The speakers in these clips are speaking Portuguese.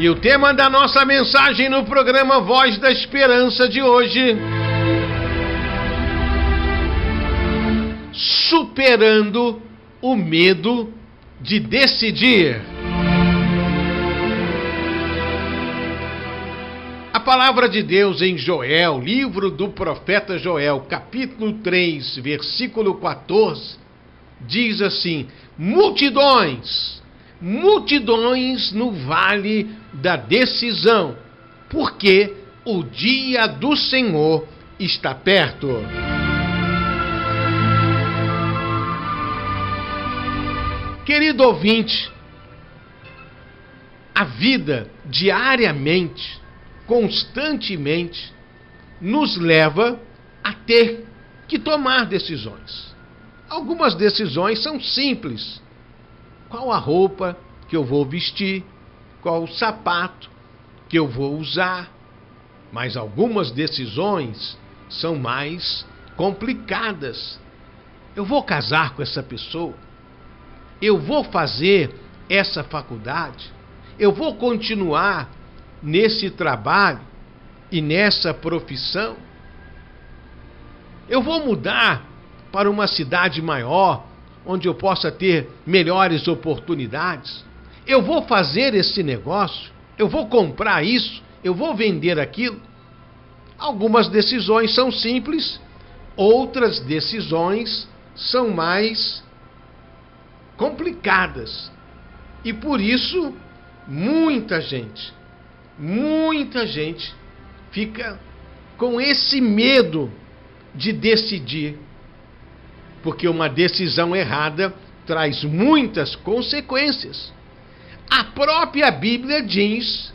E o tema da nossa mensagem no programa Voz da Esperança de hoje. Superando o medo de decidir. A palavra de Deus em Joel, livro do profeta Joel, capítulo 3, versículo 14, diz assim: Multidões, multidões no vale da decisão, porque o dia do Senhor está perto. Querido ouvinte, a vida diariamente, constantemente, nos leva a ter que tomar decisões. Algumas decisões são simples. Qual a roupa que eu vou vestir? qual o sapato que eu vou usar. Mas algumas decisões são mais complicadas. Eu vou casar com essa pessoa? Eu vou fazer essa faculdade? Eu vou continuar nesse trabalho e nessa profissão? Eu vou mudar para uma cidade maior, onde eu possa ter melhores oportunidades? eu vou fazer esse negócio, eu vou comprar isso, eu vou vender aquilo. Algumas decisões são simples, outras decisões são mais complicadas. E por isso, muita gente, muita gente fica com esse medo de decidir, porque uma decisão errada traz muitas consequências. A própria Bíblia diz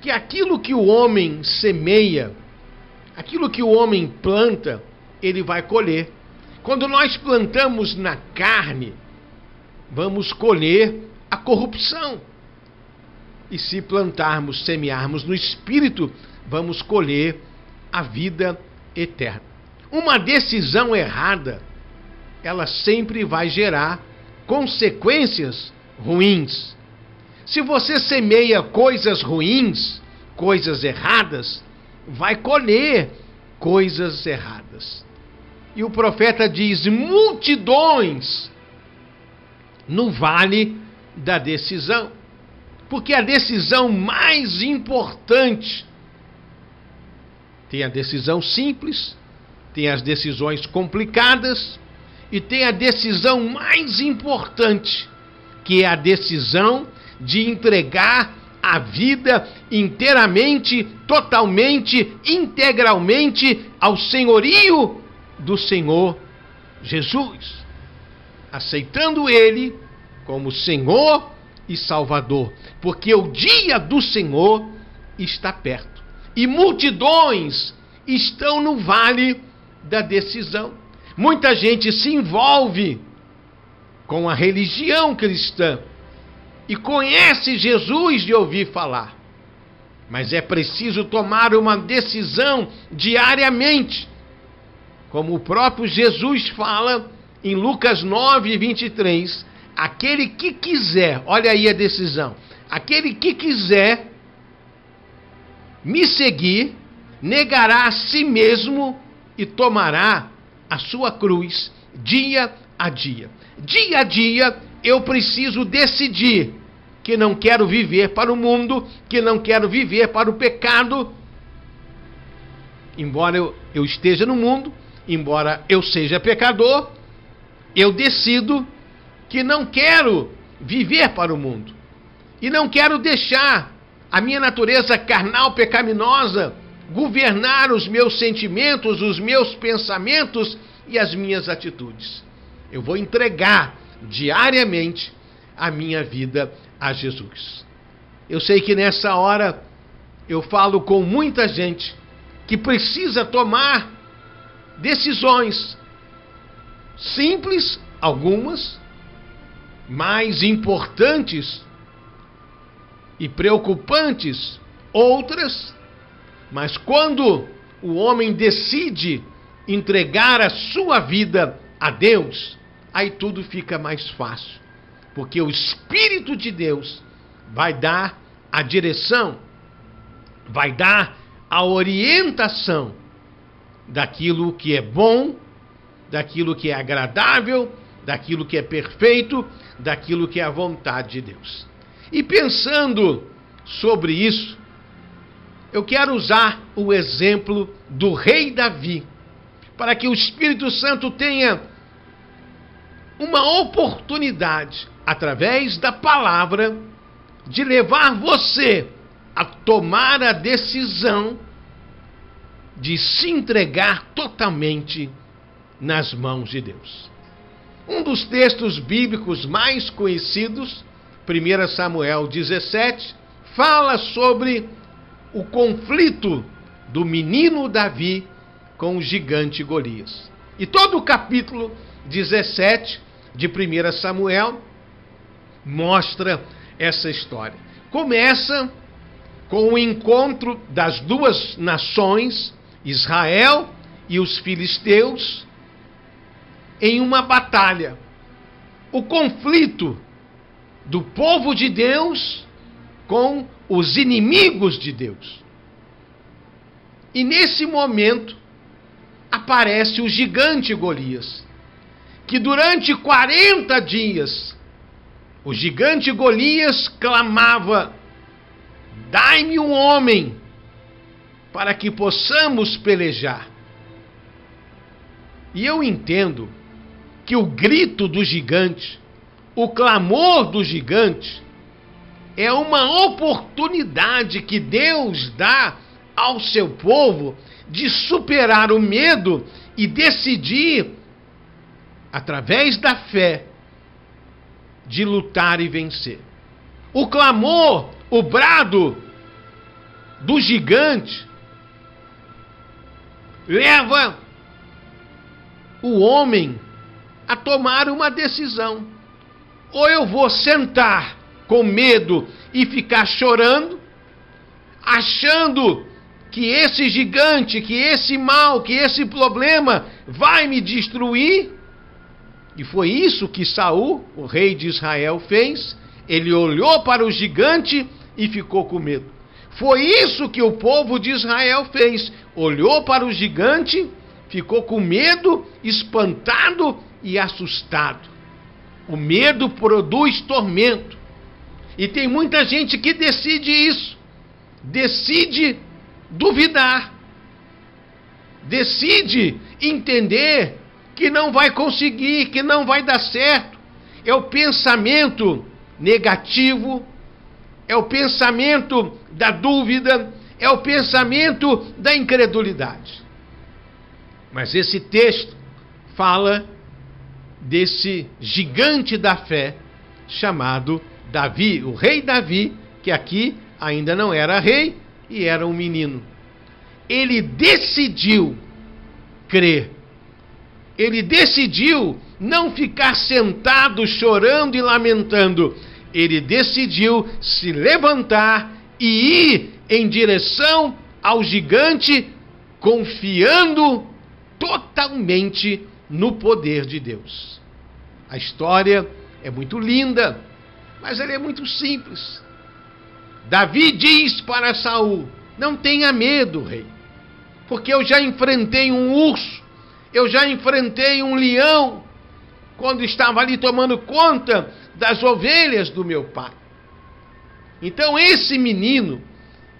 que aquilo que o homem semeia, aquilo que o homem planta, ele vai colher. Quando nós plantamos na carne, vamos colher a corrupção. E se plantarmos, semearmos no espírito, vamos colher a vida eterna. Uma decisão errada, ela sempre vai gerar consequências ruins. Se você semeia coisas ruins, coisas erradas, vai colher coisas erradas. E o profeta diz: multidões no vale da decisão. Porque a decisão mais importante tem a decisão simples, tem as decisões complicadas e tem a decisão mais importante, que é a decisão de entregar a vida inteiramente, totalmente, integralmente ao senhorio do Senhor Jesus, aceitando Ele como Senhor e Salvador, porque o dia do Senhor está perto e multidões estão no vale da decisão. Muita gente se envolve com a religião cristã e conhece Jesus de ouvir falar. Mas é preciso tomar uma decisão diariamente. Como o próprio Jesus fala em Lucas 9, 23, aquele que quiser, olha aí a decisão, aquele que quiser me seguir, negará a si mesmo e tomará a sua cruz dia a dia. Dia a dia eu preciso decidir que não quero viver para o mundo, que não quero viver para o pecado. Embora eu, eu esteja no mundo, embora eu seja pecador, eu decido que não quero viver para o mundo. E não quero deixar a minha natureza carnal pecaminosa governar os meus sentimentos, os meus pensamentos e as minhas atitudes. Eu vou entregar diariamente a minha vida a Jesus. Eu sei que nessa hora eu falo com muita gente que precisa tomar decisões simples, algumas, mais importantes e preocupantes, outras mas quando o homem decide entregar a sua vida a Deus, aí tudo fica mais fácil. Porque o Espírito de Deus vai dar a direção, vai dar a orientação daquilo que é bom, daquilo que é agradável, daquilo que é perfeito, daquilo que é a vontade de Deus. E pensando sobre isso, eu quero usar o exemplo do rei Davi, para que o Espírito Santo tenha uma oportunidade, através da palavra, de levar você a tomar a decisão de se entregar totalmente nas mãos de Deus. Um dos textos bíblicos mais conhecidos, 1 Samuel 17, fala sobre o conflito do menino Davi com o gigante Golias. E todo o capítulo 17 de 1 Samuel mostra essa história. Começa com o encontro das duas nações, Israel e os filisteus, em uma batalha. O conflito do povo de Deus com os inimigos de Deus. E nesse momento aparece o gigante Golias, que durante 40 dias o gigante Golias clamava: Dai-me um homem para que possamos pelejar. E eu entendo que o grito do gigante, o clamor do gigante, é uma oportunidade que Deus dá ao seu povo de superar o medo e decidir, através da fé, de lutar e vencer. O clamor, o brado do gigante leva o homem a tomar uma decisão. Ou eu vou sentar com medo e ficar chorando, achando que esse gigante, que esse mal, que esse problema vai me destruir. E foi isso que Saul, o rei de Israel, fez. Ele olhou para o gigante e ficou com medo. Foi isso que o povo de Israel fez. Olhou para o gigante, ficou com medo, espantado e assustado. O medo produz tormento. E tem muita gente que decide isso. Decide duvidar. Decide entender que não vai conseguir, que não vai dar certo. É o pensamento negativo, é o pensamento da dúvida, é o pensamento da incredulidade. Mas esse texto fala desse gigante da fé chamado Davi, o rei Davi, que aqui ainda não era rei e era um menino. Ele decidiu crer. Ele decidiu não ficar sentado chorando e lamentando. Ele decidiu se levantar e ir em direção ao gigante, confiando totalmente no poder de Deus. A história é muito linda mas ele é muito simples. Davi diz para Saul: Não tenha medo, rei, porque eu já enfrentei um urso, eu já enfrentei um leão, quando estava ali tomando conta das ovelhas do meu pai. Então esse menino,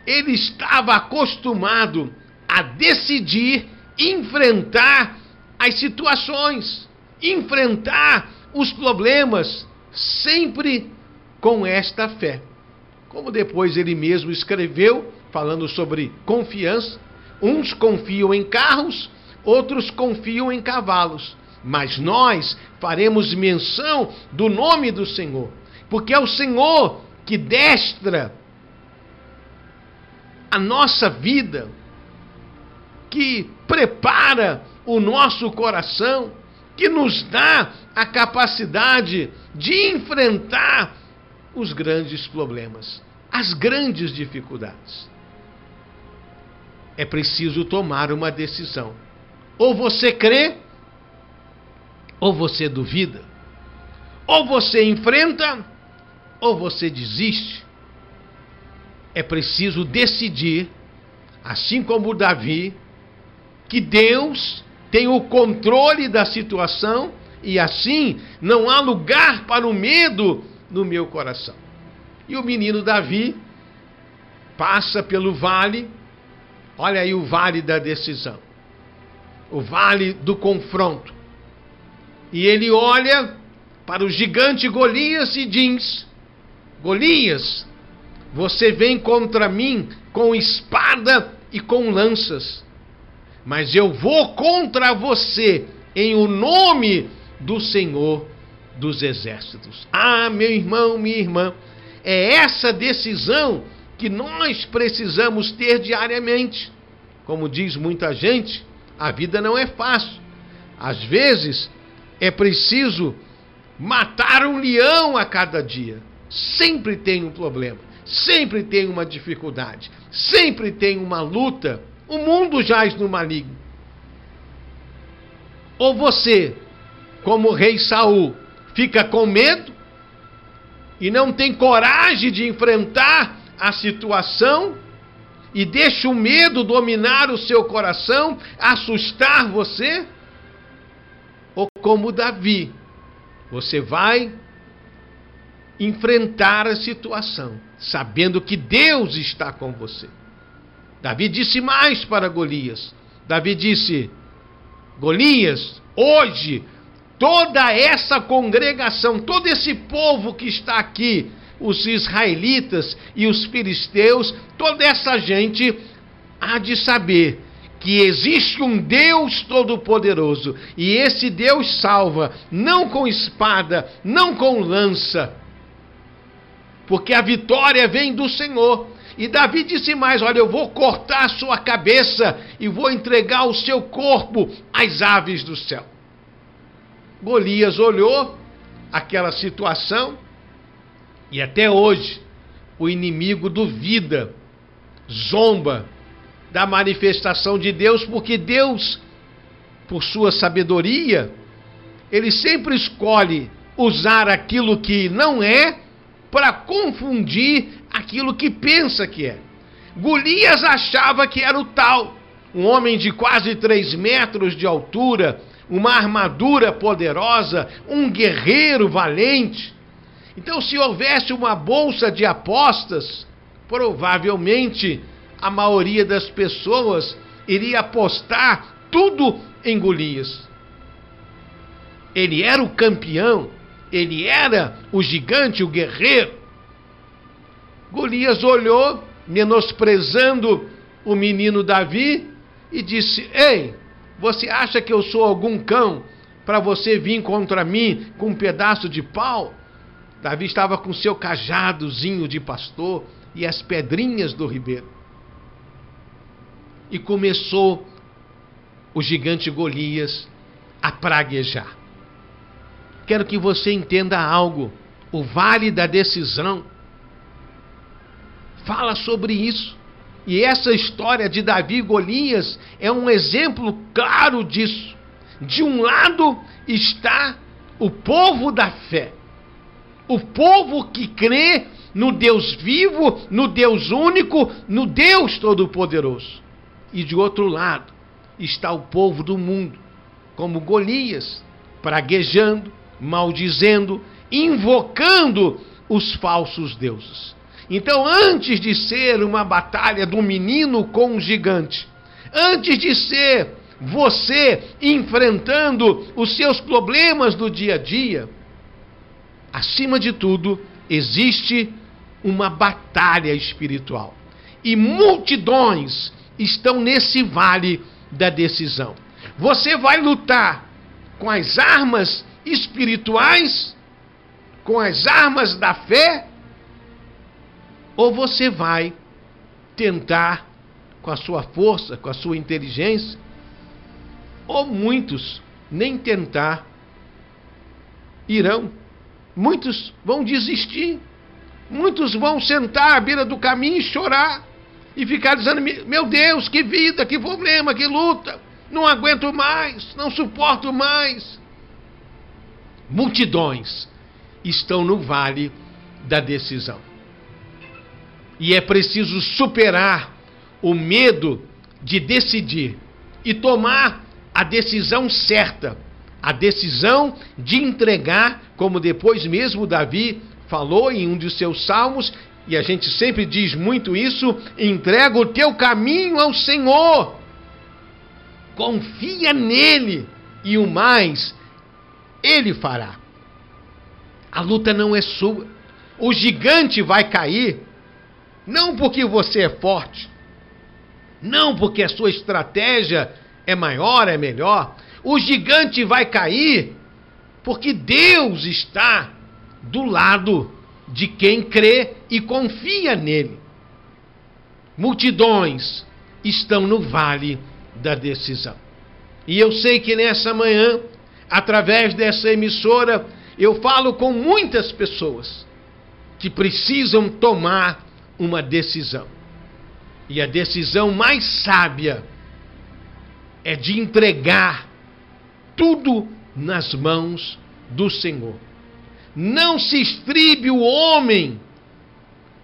ele estava acostumado a decidir enfrentar as situações, enfrentar os problemas, sempre com esta fé. Como depois ele mesmo escreveu, falando sobre confiança: uns confiam em carros, outros confiam em cavalos, mas nós faremos menção do nome do Senhor, porque é o Senhor que destra a nossa vida, que prepara o nosso coração, que nos dá a capacidade de enfrentar os grandes problemas, as grandes dificuldades. É preciso tomar uma decisão. Ou você crê, ou você duvida. Ou você enfrenta, ou você desiste. é preciso decidir, assim como Davi, que Deus tem o controle da situação e assim não há lugar para o medo no meu coração. E o menino Davi passa pelo vale, olha aí o vale da decisão, o vale do confronto. E ele olha para o gigante Golias e diz: Golias, você vem contra mim com espada e com lanças, mas eu vou contra você em o nome do Senhor dos Exércitos. Ah, meu irmão, minha irmã, é essa decisão que nós precisamos ter diariamente. Como diz muita gente, a vida não é fácil. Às vezes é preciso matar um leão a cada dia. Sempre tem um problema, sempre tem uma dificuldade, sempre tem uma luta. O mundo jaz no maligno. Ou você, como rei Saul, fica com medo e não tem coragem de enfrentar a situação e deixa o medo dominar o seu coração, assustar você? Ou como Davi, você vai enfrentar a situação, sabendo que Deus está com você. Davi disse mais para Golias. Davi disse: Golias, hoje toda essa congregação, todo esse povo que está aqui, os israelitas e os filisteus, toda essa gente há de saber que existe um Deus todo-poderoso e esse Deus salva, não com espada, não com lança, porque a vitória vem do Senhor. E Davi disse mais: Olha, eu vou cortar a sua cabeça e vou entregar o seu corpo às aves do céu. Golias olhou aquela situação e até hoje o inimigo duvida, zomba da manifestação de Deus, porque Deus, por sua sabedoria, ele sempre escolhe usar aquilo que não é para confundir aquilo que pensa que é. Golias achava que era o tal, um homem de quase três metros de altura, uma armadura poderosa, um guerreiro valente. Então, se houvesse uma bolsa de apostas, provavelmente a maioria das pessoas iria apostar tudo em Golias. Ele era o campeão, ele era o gigante, o guerreiro. Golias olhou, menosprezando o menino Davi, e disse: Ei, você acha que eu sou algum cão para você vir contra mim com um pedaço de pau? Davi estava com seu cajadozinho de pastor e as pedrinhas do ribeiro. E começou o gigante Golias a praguejar. Quero que você entenda algo. O vale da decisão fala sobre isso. E essa história de Davi e Golias é um exemplo claro disso. De um lado está o povo da fé, o povo que crê no Deus vivo, no Deus único, no Deus Todo-Poderoso. E de outro lado está o povo do mundo, como Golias, praguejando, maldizendo, invocando os falsos deuses. Então, antes de ser uma batalha do menino com o gigante, antes de ser você enfrentando os seus problemas do dia a dia, acima de tudo, existe uma batalha espiritual. E multidões estão nesse vale da decisão. Você vai lutar com as armas espirituais, com as armas da fé, ou você vai tentar com a sua força, com a sua inteligência, ou muitos nem tentar irão. Muitos vão desistir. Muitos vão sentar à beira do caminho e chorar e ficar dizendo: Meu Deus, que vida, que problema, que luta, não aguento mais, não suporto mais. Multidões estão no vale da decisão. E é preciso superar o medo de decidir e tomar a decisão certa, a decisão de entregar, como depois mesmo Davi falou em um de seus salmos, e a gente sempre diz muito isso: entrega o teu caminho ao Senhor, confia nele, e o mais ele fará. A luta não é sua. O gigante vai cair, não porque você é forte, não porque a sua estratégia é maior, é melhor. O gigante vai cair porque Deus está do lado de quem crê e confia nele. Multidões estão no vale da decisão. E eu sei que nessa manhã, através dessa emissora, eu falo com muitas pessoas que precisam tomar uma decisão. E a decisão mais sábia é de entregar tudo nas mãos do Senhor. Não se estribe o homem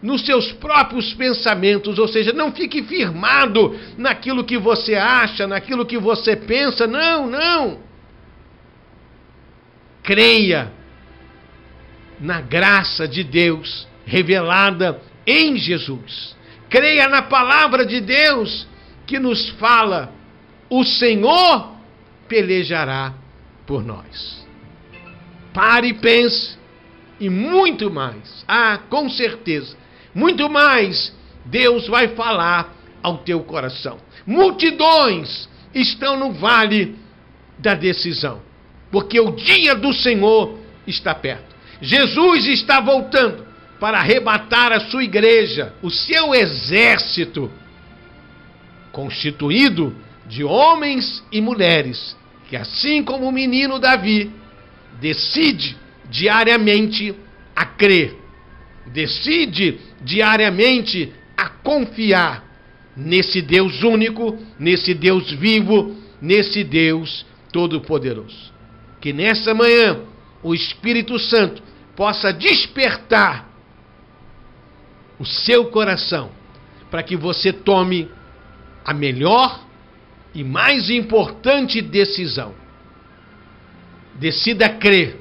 nos seus próprios pensamentos, ou seja, não fique firmado naquilo que você acha, naquilo que você pensa. Não, não. Creia na graça de Deus revelada em Jesus. Creia na palavra de Deus que nos fala: o Senhor pelejará por nós. Pare e pense, e muito mais. Ah, com certeza, muito mais Deus vai falar ao teu coração. Multidões estão no vale da decisão, porque o dia do Senhor está perto. Jesus está voltando para arrebatar a sua igreja, o seu exército, constituído de homens e mulheres, que assim como o menino Davi, decide diariamente a crer, decide diariamente a confiar nesse Deus único, nesse Deus vivo, nesse Deus todo-poderoso. Que nessa manhã o Espírito Santo possa despertar o seu coração para que você tome a melhor e mais importante decisão. Decida crer.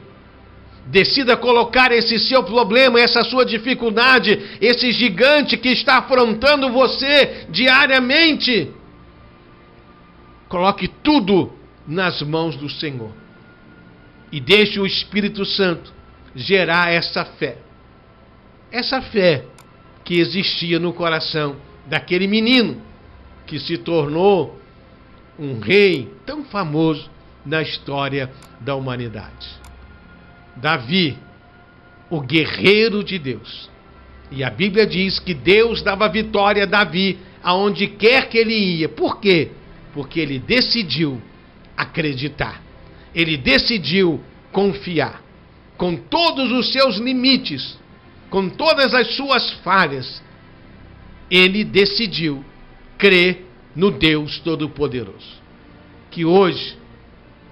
Decida colocar esse seu problema, essa sua dificuldade, esse gigante que está afrontando você diariamente. Coloque tudo nas mãos do Senhor. E deixe o Espírito Santo gerar essa fé. Essa fé que existia no coração daquele menino que se tornou um rei tão famoso na história da humanidade. Davi, o guerreiro de Deus. E a Bíblia diz que Deus dava vitória a Davi aonde quer que ele ia. Por quê? Porque ele decidiu acreditar. Ele decidiu confiar. Com todos os seus limites, com todas as suas falhas, ele decidiu crer no Deus Todo-Poderoso. Que hoje,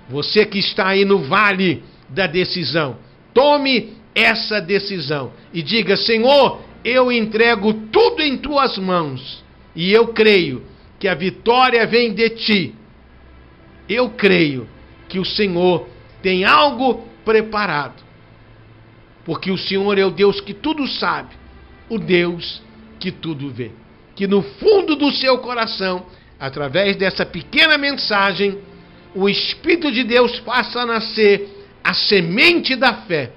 você que está aí no vale da decisão, tome essa decisão e diga: Senhor, eu entrego tudo em tuas mãos e eu creio que a vitória vem de ti. Eu creio que o Senhor tem algo preparado porque o Senhor é o Deus que tudo sabe, o Deus que tudo vê. Que no fundo do seu coração, através dessa pequena mensagem, o Espírito de Deus faça nascer a semente da fé.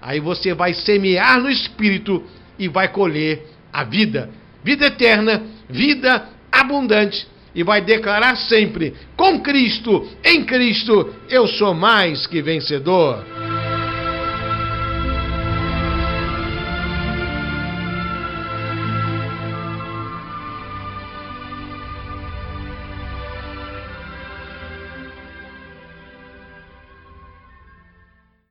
Aí você vai semear no Espírito e vai colher a vida, vida eterna, vida abundante. E vai declarar sempre: com Cristo, em Cristo, eu sou mais que vencedor.